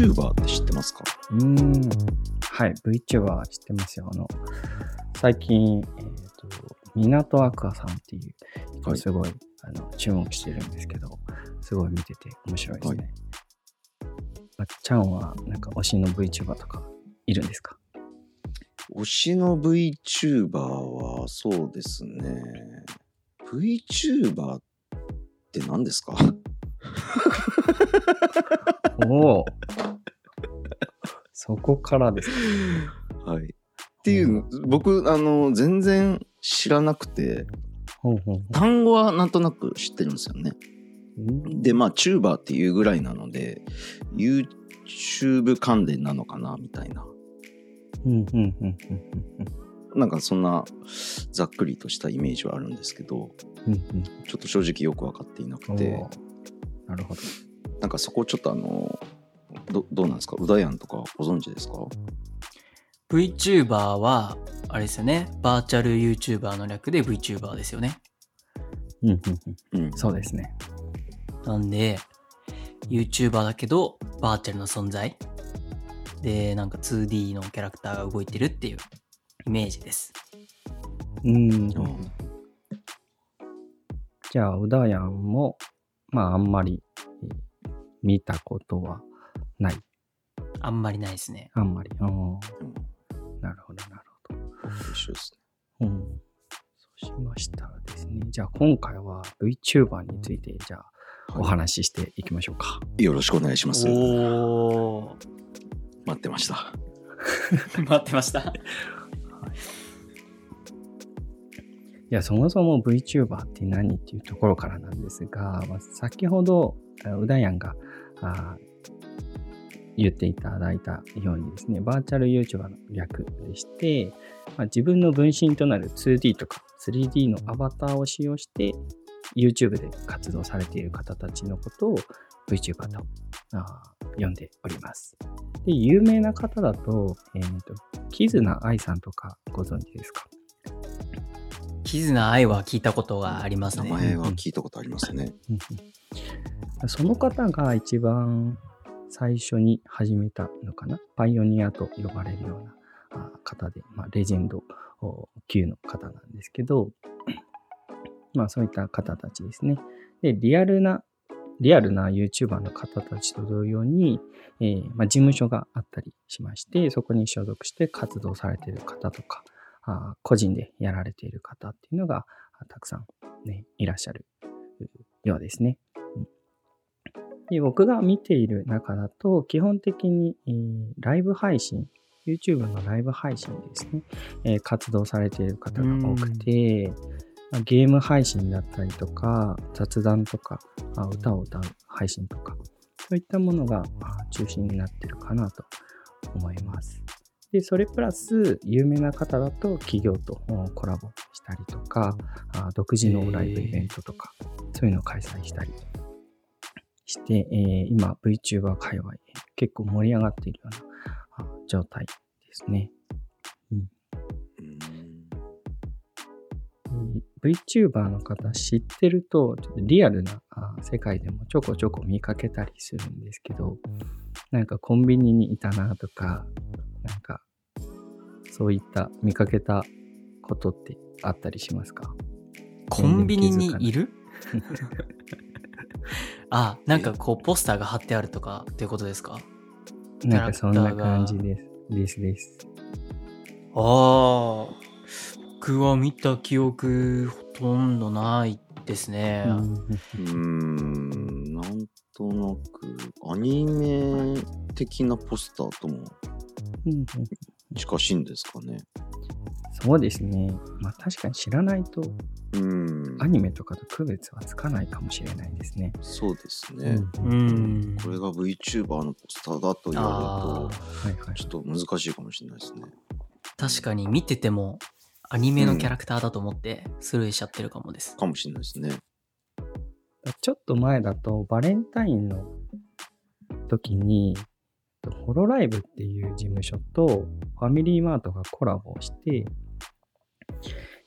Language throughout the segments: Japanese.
VTuber って知ってますか？うーん。はい。VTuber 知ってますよ。あの、最近、えっ、ー、と、港アクアさんっていう、すごい、はい、あの注目してるんですけど、すごい見てて面白いですね。はい、ちゃんは、なんか推しの VTuber とかいるんですか？推しの VTuber は、そうですね。VTuber って何ですか？おお。そこからですか。はい。っていう、僕、あの、全然知らなくて、ほうほう単語はなんとなく知ってるんですよね。で、まあ、チューバーっていうぐらいなので、YouTube 関連なのかな、みたいな。なんかそんなざっくりとしたイメージはあるんですけど、ちょっと正直よく分かっていなくて。なるほど。なんかそこちょっとあの、どどうなんですか？うだやんとかご存知ですか ?VTuber は、あれですよね。バーチャル YouTuber の略で VTuber ですよね。うんうんうん。うん、そうですね。なんで、YouTuber だけど、バーチャルの存在。で、なんか 2D のキャラクターが動いてるっていうイメージです。うん。じゃあ、うだやんも、まあ、あんまり見たことはない。あんまりないですね。あんまり。うん。なるほど、なるほど。一緒ですね。うん。そうしましたらですね。じゃあ今回は VTuber について、じゃあお話ししていきましょうか。はい、よろしくお願いします。お待ってました。待ってました。いや、そもそも VTuber って何っていうところからなんですが、まあ、先ほど、うだやんが言っていただいたようにですね、バーチャル YouTuber の略でして、まあ、自分の分身となる 2D とか 3D のアバターを使用して YouTube で活動されている方たちのことを VTuber と呼んでおります。で、有名な方だと、えっ、ー、と、キズナアイさんとかご存知ですか？キズナアイは聞いたことがありますね。名前は聞いたことありますね。その方が一番最初に始めたのかな？パイオニアと呼ばれるような方で、まあ、レジェンド級の方なんですけど、まあそういった方たちですね。で、リアルな、リアルな YouTuber の方たちと同様に、えー、まあ、事務所があったりしまして、そこに所属して活動されている方とか、あ個人でやられている方っていうのがたくさん、ね、いらっしゃるようですね。で僕が見ている中だと、基本的に、えー、ライブ配信、YouTube のライブ配信ですね、えー、活動されている方が多くて、ゲーム配信だったりとか、雑談とか、歌を歌う配信とか、そういったものが中心になってるかなと思います。で、それプラス、有名な方だと企業とコラボしたりとか、独自のライブイベントとか、そういうのを開催したりして、えー、今 VTuber 界隈結構盛り上がっているような状態ですね。うん。VTuber の方知ってると、ちょっとリアルな世界でもちょこちょこ見かけたりするんですけど、なんかコンビニにいたなとか、なんか、そういった見かけたことってあったりしますか？コンビニにい。る？あ、なんかこうポスターが貼ってあるとかっていうことですか？なんかそんな感じです。ですです。ああ、僕は見た記憶ほとんどないですね。うん、なんとなく、アニメ的なポスターとも近しいんですかね。そうですね。まあ確かに知らないと、うん、アニメとかと区別はつかないかもしれないですね。そうですね。うん、これが VTuber のポスターだと言われると、ちょっと難しいかもしれないですね。確かに見ててもアニメのキャラクターだと思ってスルーしちゃってるかもです。かもしれないですね。ちょっと前だとバレンタインの時にホロライブっていう事務所とファミリーマートがコラボして、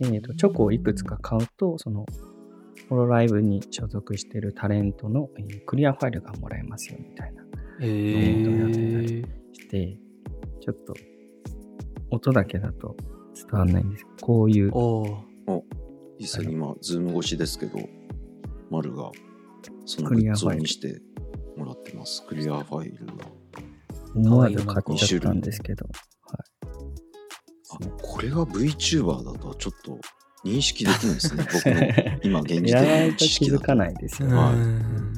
えーと、チョコをいくつか買うと、そのホロライブに所属しているタレントの、えー、クリアファイルがもらえますよみたいなえイベントをやってたりして、ちょっと音だけだと伝わんないんですけど、こういう、実際に今、ズーム越しですけど、丸がそのグッズをクリアファイルにしてもらってます。クリアファイルが。思わず買っちゃったんですけど、あ、これが VTuber だとはちょっと認識できないですね。僕の今現時点のやらないと知識だと。気づかないですようね。はいん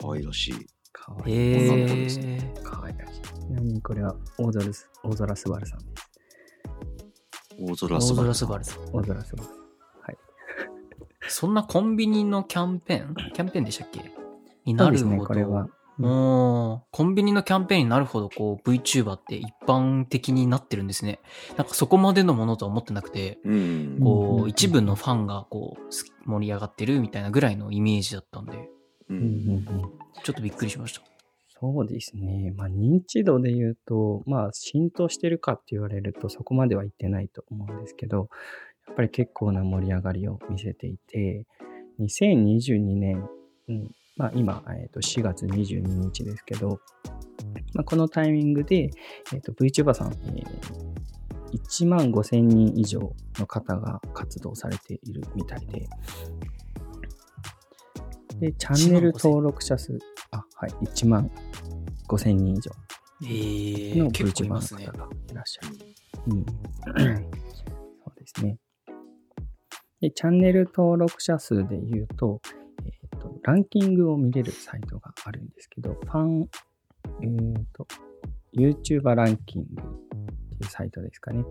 可愛らしい。かわいい。え女の子ですー、かわいらしい。ちなみにこれは大空す大空すばるさんです。大空大すばる空スバルさん。大空すばるさん。そんなコンビニのキャンペーン？キャンペーンでしたっけ？になるほど。ね、これは。おーコンビニのキャンペーンになるほどこう VTuber って一般的になってるんですね。なんかそこまでのものとは思ってなくて、こう一部のファンがこう盛り上がってるみたいなぐらいのイメージだったんで。うんちょっとびっくりしました。そうですね。まあ、認知度で言うと、まあ、浸透してるかって言われると、そこまではいってないと思うんですけど、やっぱり結構な盛り上がりを見せていて、2022年、うん、まあ、今、えーと4月22日ですけど、まあ、このタイミングで、えーと VTuber さん、えー1万5000人以上の方が活動されているみたいで、で、チャンネル登録者数、あ、はい、1万5000人以上の VTuber の方。がいらっしゃる。うん。そうですね。で、チャンネル登録者数で言うと、ランキングを見れるサイトがあるんですけど、ファン、えっ、と、YouTuber ランキングっていうサイトですかね。こ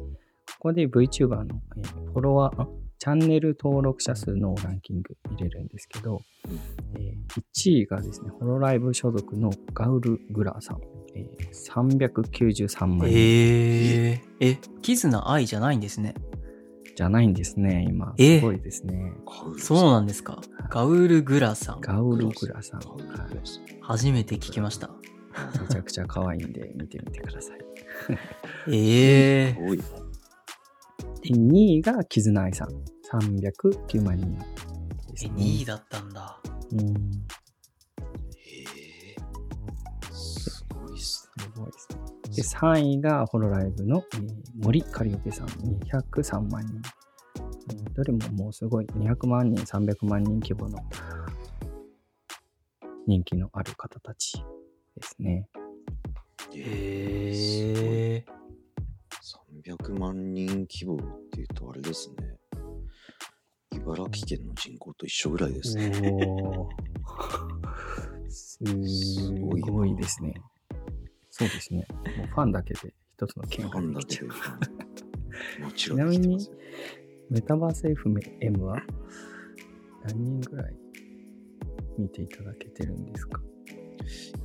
こで VTuber の、えーフォロワー、あチャンネル登録者数のランキング見れるんですけど、えー1位がですね、ホロライブ所属のガウル・グラーさん。えー393万人えー、え、キズナ愛じゃないんですね。じゃないんですね、今。えすごいですね。そうなんですか。ガウル・グラさん。ガウル・グラさん。初めて聞きました。いめちゃくちゃ可愛いんで見てみてください。ええ多い。で、2位がキズナアイさん。309万人ですえ、ね。2位だったんだ。うん。へえ。すごいっすね。すごいですね。で、3位がホロライブの、えー森カリオペさん。203万人。えーどれももうすごい200万人、300万人規模の人気のある方たちですね。へえ300万人規模っていうとあれですね。茨城県の人口と一緒ぐらいですね。すごいですね。そうですね。もうファンだけで一つの県ができちゃう。。もちろんできてますよ。メタバース FM は何人ぐらい見ていただけてるんですか？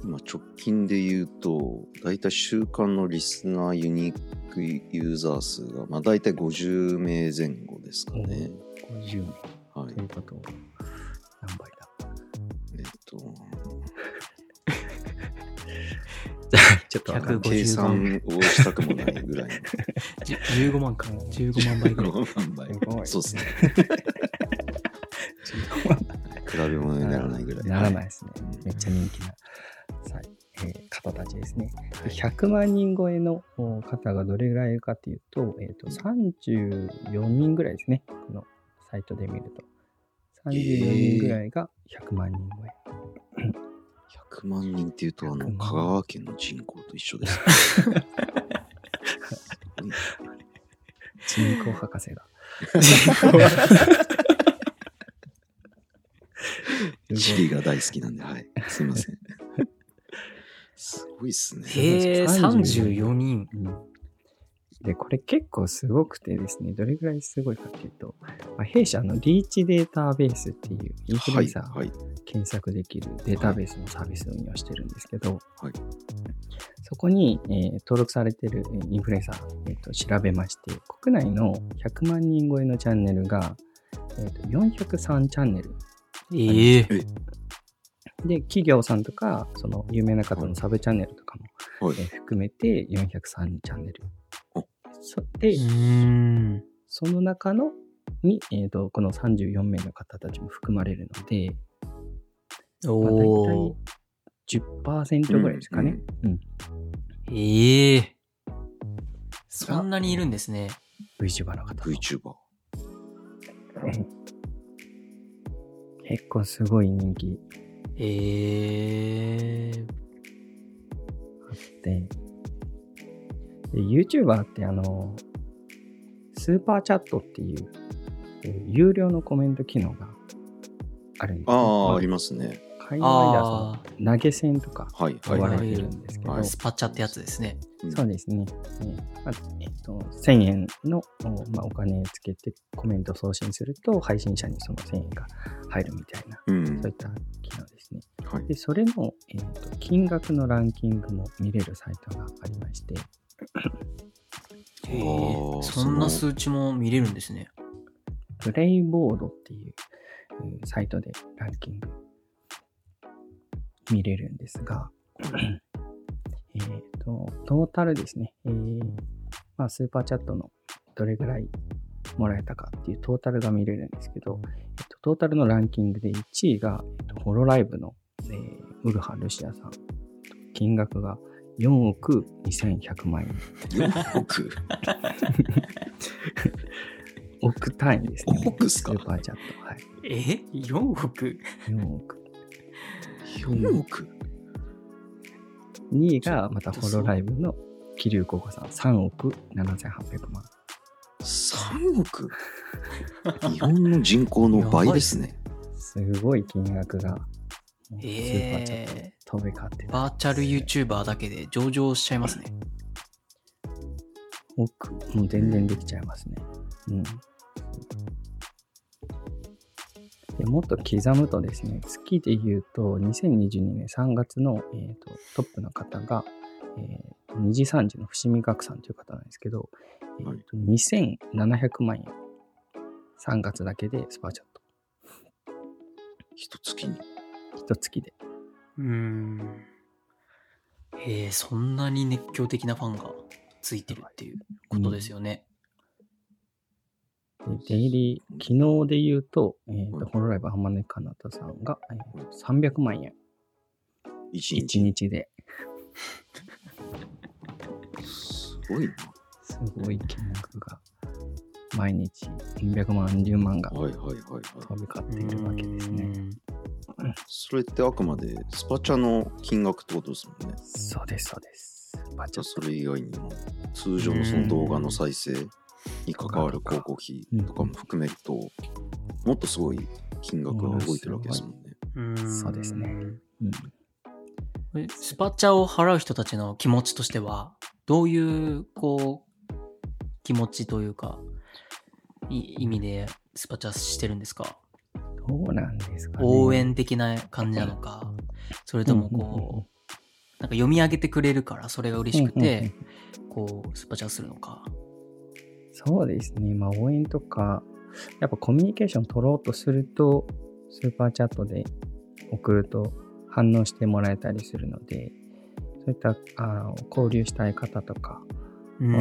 今直近で言うと、だいたい週間のリスナーユニークユーザー数が、まあだいたい50名前後ですかね。?50 名はいと。いうことは何倍だえっと、ちょっとわかんない150計算をしたくもないぐらいじゅ15万か。15万倍ぐらい。の販売すごいそうですね。比べ物にならないぐらい。ならないですねうん。めっちゃ人気な、さえー方たちですね。で100万人超えのお方がどれぐらいいるかっていうと、えっ、と、34人ぐらいですね。このサイトで見ると。34人ぐらいが100万人超え。100万人っていうと、あの、100万香川県の人口と一緒です。人口博士が。地理 が大好きなんで、はい。すいません。すごいっすね。へえ、34 34人。うんで、これ結構すごくてですね、どれぐらいすごいかっていうと、まあ、弊社のリーチデータベースっていうインフルはい、エンサーはい。検索できるデータベースのサービスを運用してるんですけど、はい。そこに、えー登録されてるえーインフルエンサー、えーと調べまして、国内の100万人超えのチャンネルが、えーと403チャンネル。ええで、企業さんとか、その有名な方のサブチャンネルとかも、はい。えー含めて403チャンネルで、うーん。その中のに、えーと、この34名の方たちも含まれるので、まあ、大お体ー。10%ぐらいですかね。うん。うん、ええー、そんなにいるんですね。VTuber の方。VTuber。結構すごい人気。ええー。あって、で、YouTuber ってあの、スーパーチャットっていう、有料のコメント機能があるんですああ、ありますね。海外ではその投げ銭とか呼ばれてるんですけど、スパチャってやつですね。そうですね。まあえっと、1000円の、まあ、お金つけてコメント送信すると、配信者にその1000円が入るみたいな、うん、そういった機能ですね。はい、でそれの、えーと、金額のランキングも見れるサイトがありまして。へえ、そんな数値も見れるんですね。プレイボードっていうサイトでランキング見れるんですが、えっと、トータルですね、えー、まあ、スーパーチャットのどれぐらいもらえたかっていうトータルが見れるんですけど、えっと、トータルのランキングで1位が、えっと、ホロライブの、えー、潤羽るしあさん。金額が4億2100万円。4億？億単位ですね。億っすか？スーパーチャット。はい。え ?4 億 ?4 億。4億、うん、2位がまたホロライブの桐生高校さん3億7800万。3億？日本の人口の倍ですね。すごい金額が。えー、飛び交ってバーチャル YouTuber だけで上場しちゃいますね。奥、もう全然できちゃいますね。うん。でもっと刻むとですね、月で言うと、2022年3月の、えーと、トップの方が、えー、にじさんじの伏見ガクさんという方なんですけど、えーと、2700万円、3月だけでスーパーチャット。一月に一月で。うーん。えー、そんなに熱狂的なファンがついてるっていうことですよね。でデイリー、昨日で言うと、えー、とホロライブ浜根かなたさんが、えー、300万円。1日 ,1 日で。すごいな。すごい金額が。毎日400万、10万が飛び交っているわけですね。それってあくまでスパチャの金額ってことですもんね。そうです、そうです。スパチャそれ以外にも通常のその動画の再生に関わる広告費とかも含めると、もっとすごい金額が動いてるわけですもんね。うんそうですね。うんスパチャを払う人たちの気持ちとしては、どういう、こう、気持ちというか、意味でスパチャしてるんですか？どうなんですか、ね、応援的な感じなのか、それともこう、なんか読み上げてくれるからそれが嬉しくて、こう、スパチャするのか。そうですね。まあ応援とか、やっぱコミュニケーション取ろうとすると、スーパーチャットで送ると反応してもらえたりするので、そういったあの交流したい方とかは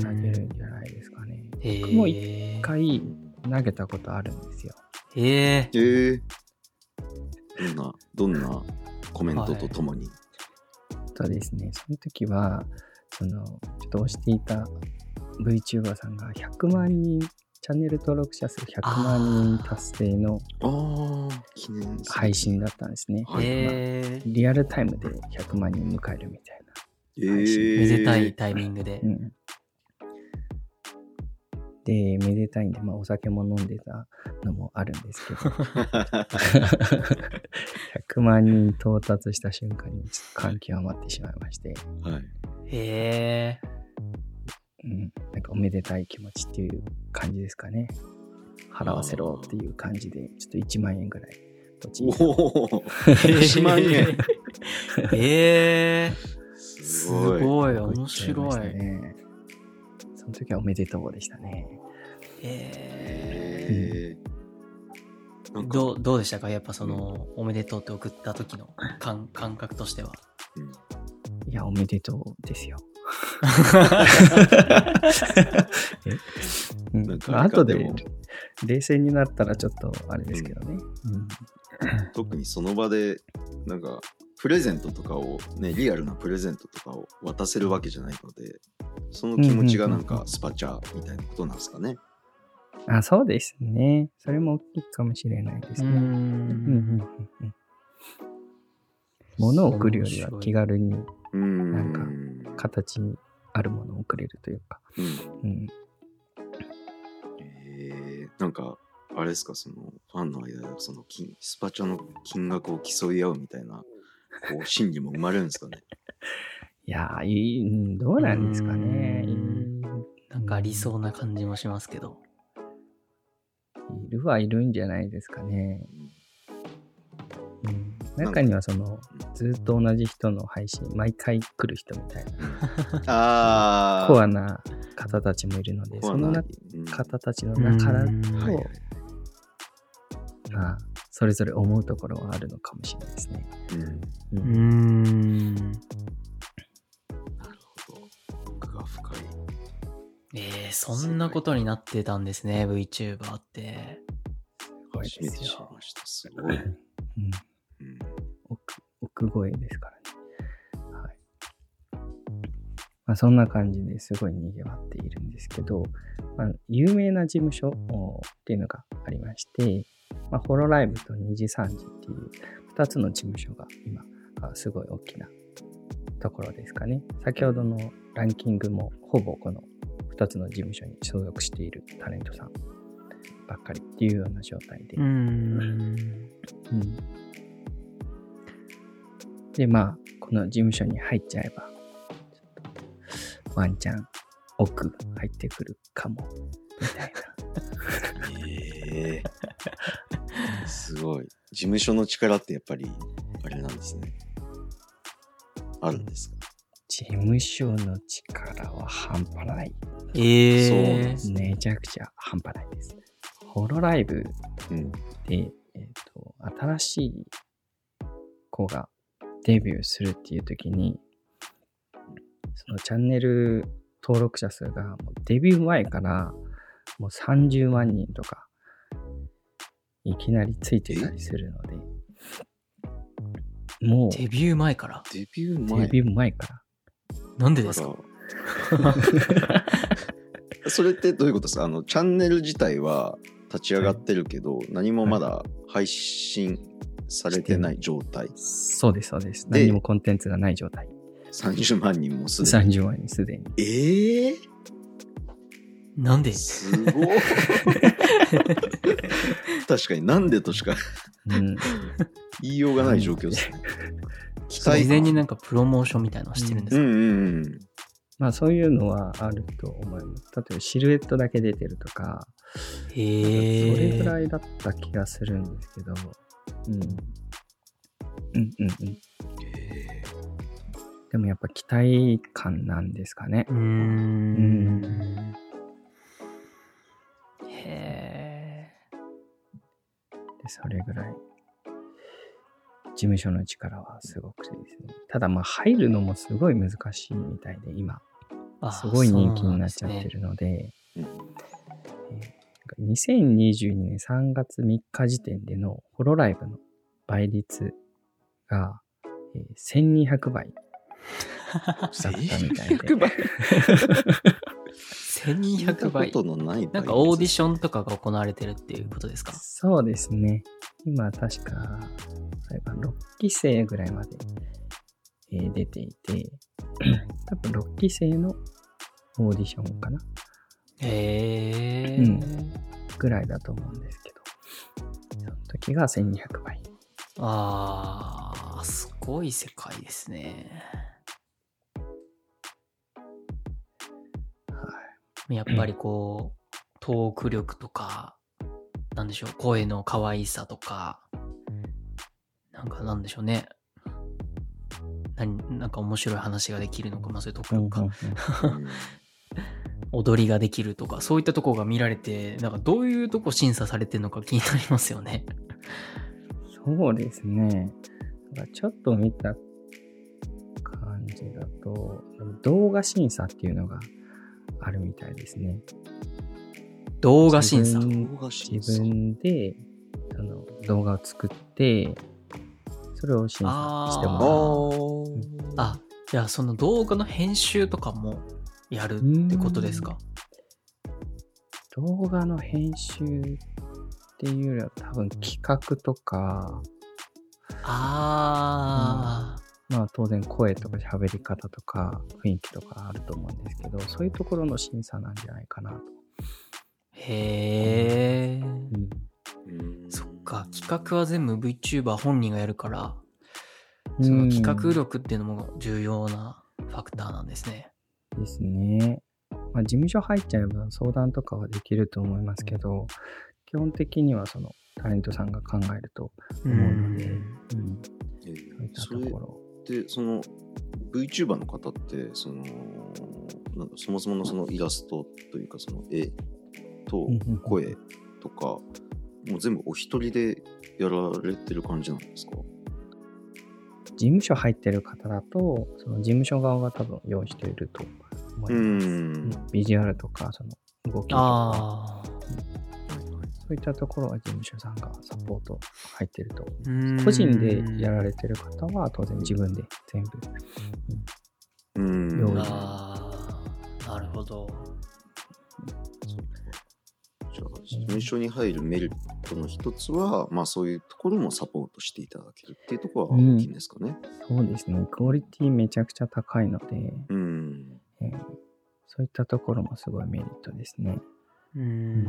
投げるんじゃないですかね。僕も一回投げたことあるんですよ。へえ。へえ。どんな、どんなコメントとともに、はい、そうですね。その時は、その、ちょっと押していた VTuber さんが100万人、チャンネル登録者数100万人達成の配信だったんですね。リアルタイムで100万人迎えるみたいな。えー、めでたいタイミングで。うん、で、めでたいんで、まあ、お酒も飲んでたのもあるんですけど、100万人到達した瞬間に、ちょっと感極まってしまいまして、はい、へえ。うん、なんかおめでたい気持ちっていう感じですかね。払わせろっていう感じで、ちょっと1万円ぐらいおお1万円。ええー、すごい、面白い。ね。その時はおめでとうでしたね。えー、うん、どうどうでしたか？やっぱその、おめでとうって送った時の感 感覚としては。いや、おめでとうですよ。うん、後で冷静になったらちょっとあれですけどね。うん、特にその場でなんかプレゼントとかをねリアルなプレゼントとかを渡せるわけじゃないのでその気持ちがなんかスパチャみたいなことなんですかね。あ、そうですね。それも大きいかもしれないですね。うんうんうんうん。物を送るよりは気軽に、なんか、形にあるものを送れるというか。うん。うん、えー、なんか、あれですか、その、ファンの間で、その金、スパチャの金額を競い合うみたいな、こう、心理も生まれるんですかね？いやー、どうなんですかね。なんかありそうな感じもしますけど。いるはいるんじゃないですかね。うん、中にはそのずっと同じ人の配信毎回来る人みたいな。コアな方たちもいるのでその方たちの中だと、まあそれぞれ思うところはあるのかもしれないですね。うん、うん。なるほど。奥が深い。えー、そんなことになってたんですね VTuber って。初めて知りました。すごい。うん奥声ですからね。はい。まあ、そんな感じですごい賑わっているんですけど、まあ、有名な事務所っていうのがありまして、まあ、ホロライブと2時3時っていう2つの事務所が今、すごい大きなところですかね。先ほどのランキングもほぼこの2つの事務所に所属しているタレントさんばっかりっていうような状態で。うんうんで、まあ、この事務所に入っちゃえば、ワンチャン奥入ってくるかも、みたいな。ええー、すごい。事務所の力ってやっぱり、あれなんですね。あるんですか？事務所の力は半端ない。ええー、そうめちゃくちゃ半端ないです。ホロライブで、うん、えっ、ー、と、新しい子がデビューするっていう時に、そのチャンネル登録者数がもうデビュー前からもう30万人とかいきなりついてたりするので、もうデビュー前から？デビュー前。デビュー前から。なんでですか？それってどういうことですか？あのチャンネル自体は立ち上がってるけど、はい、何もまだ配信されてない状態。そうです、そうです。何もコンテンツがない状態。30万人もすでに。30万人すでに。ええー、なんで？すごい。確かになんでとしかうん、言いようがない状況ですね。事前になんかプロモーションみたいなのしてるんですか、うんうんうん、まあそういうのはあると思います。例えばシルエットだけ出てるとか、へそれぐらいだった気がするんですけど、うん。うんうんうん。でもやっぱ期待感なんですかね。うん。うんへえ。で、それぐらい、事務所の力はすごくですね。ただまあ入るのもすごい難しいみたいで、今。すごい人気になっちゃってるので、でねえー、2022年3月3日時点でのホロライブの倍率が、えー、1200倍だったみたいで。1200倍1200倍。なんかオーディションとかが行われてるっていうことですか？そうですね。今確か、6期生ぐらいまで、えー、出ていて、多分6期生のオーディションかな。へえ、うん。ぐらいだと思うんですけど、その時が1200倍。ああ、すごい世界ですね。はい。やっぱりこう、トーク力とか、なんでしょう、声の可愛さとか、なんかなんでしょうね。何なんか面白い話ができるのか、まあそういうところか。踊りができるとか、そういったところが見られて、なんかどういうとこ審査されてるのか気になりますよね。そうですね。ちょっと見た感じだと、動画審査っていうのがあるみたいですね。動画審査自分でその動画を作って、それを審査してもらう。あ、じゃあその動画の編集とかもやるってことですか？動画の編集っていうよりは多分企画とか、ああ、うん、まあ当然声とか喋り方とか雰囲気とかあると思うんですけど、そういうところの審査なんじゃないかなと。へえ、うん。そっか、企画は全部 VTuber 本人がやるから、その企画力っていうのも重要なファクターなんですね。ですね。まあ、事務所入っちゃえば相談とかはできると思いますけど、基本的にはそのタレントさんが考えると思うので、うん、そういったところ。で、その VTuber の方って、その、なんそもそものそのイラストというか、その絵と声とか、もう全部お一人でやられてる感じなんですか？事務所入ってる方だと、その事務所側が多分用意していると思います。ビジュアルとか、その動きとか。そういったところは事務所さんがサポート入ってると。個人でやられてる方は当然自分で全部、うん、用意。なるほど。事務所に入るメリットの一つは、まあそういうところもサポートしていただけるっていうところは大きいんですかね。うん、そうですね。クオリティめちゃくちゃ高いので、うんえー、そういったところもすごいメリットですね。うん